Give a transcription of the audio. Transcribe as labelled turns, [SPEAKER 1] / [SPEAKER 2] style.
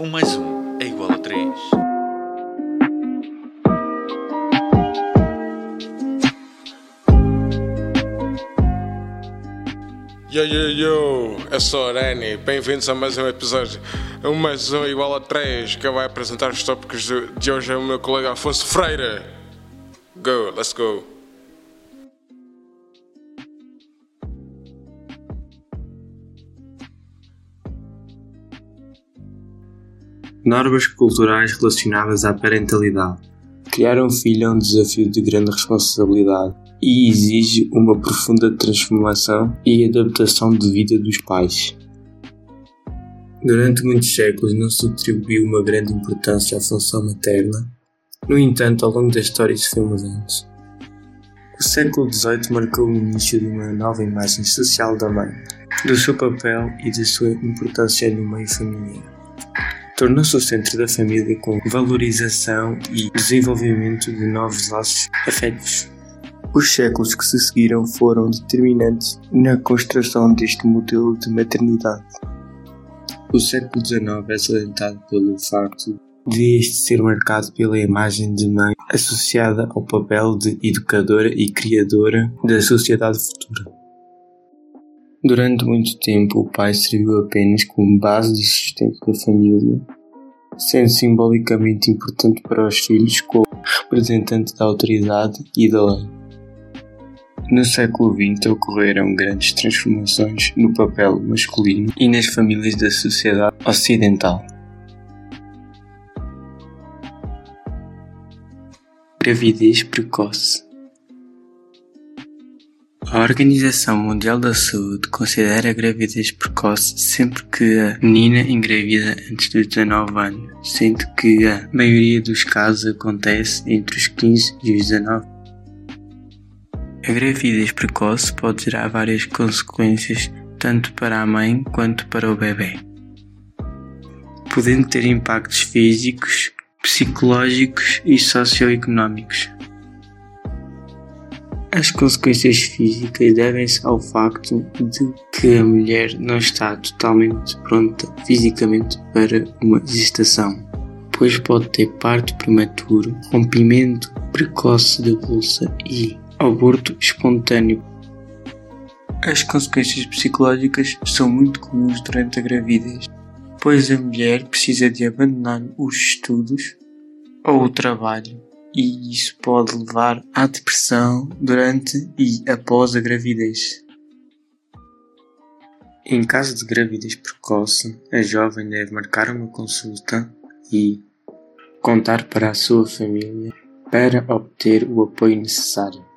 [SPEAKER 1] Um mais um é igual a três.
[SPEAKER 2] Yo, yo, yo, eu sou a Rani, bem-vindos a mais um episódio. Um mais um igual a 3, que vai apresentar os tópicos de hoje é o meu colega Afonso Freire. Go, let's go.
[SPEAKER 3] Normas culturais relacionadas à parentalidade. Criar um filho é um desafio de grande responsabilidade e exige uma profunda transformação e adaptação de vida dos pais. Durante muitos séculos não se atribuiu uma grande importância à função materna, no entanto, ao longo da história isso foi mudando. O século XVIII marcou o início de uma nova imagem social da mãe, do seu papel e da sua importância no meio familiar tornou-se o centro da família com valorização e desenvolvimento de novos laços afetivos. Os séculos que se seguiram foram determinantes na construção deste modelo de maternidade. O século XIX é salientado pelo facto de este ser marcado pela imagem de mãe associada ao papel de educadora e criadora da sociedade futura. Durante muito tempo, o pai serviu apenas como base de sustento da família, sendo simbolicamente importante para os filhos como representante da autoridade e da lei. No século XX ocorreram grandes transformações no papel masculino e nas famílias da sociedade ocidental. Gravidez precoce a Organização Mundial da Saúde considera a gravidez precoce sempre que a menina engravida antes dos 19 anos, sendo que a maioria dos casos acontece entre os 15 e os 19. A gravidez precoce pode gerar várias consequências tanto para a mãe quanto para o bebê, podendo ter impactos físicos, psicológicos e socioeconómicos. As consequências físicas devem-se ao facto de que a mulher não está totalmente pronta fisicamente para uma gestação, pois pode ter parto prematuro, rompimento precoce da bolsa e aborto espontâneo. As consequências psicológicas são muito comuns durante a gravidez, pois a mulher precisa de abandonar os estudos ou o trabalho e isso pode levar à depressão durante e após a gravidez. Em caso de gravidez precoce, a jovem deve marcar uma consulta e contar para a sua família para obter o apoio necessário.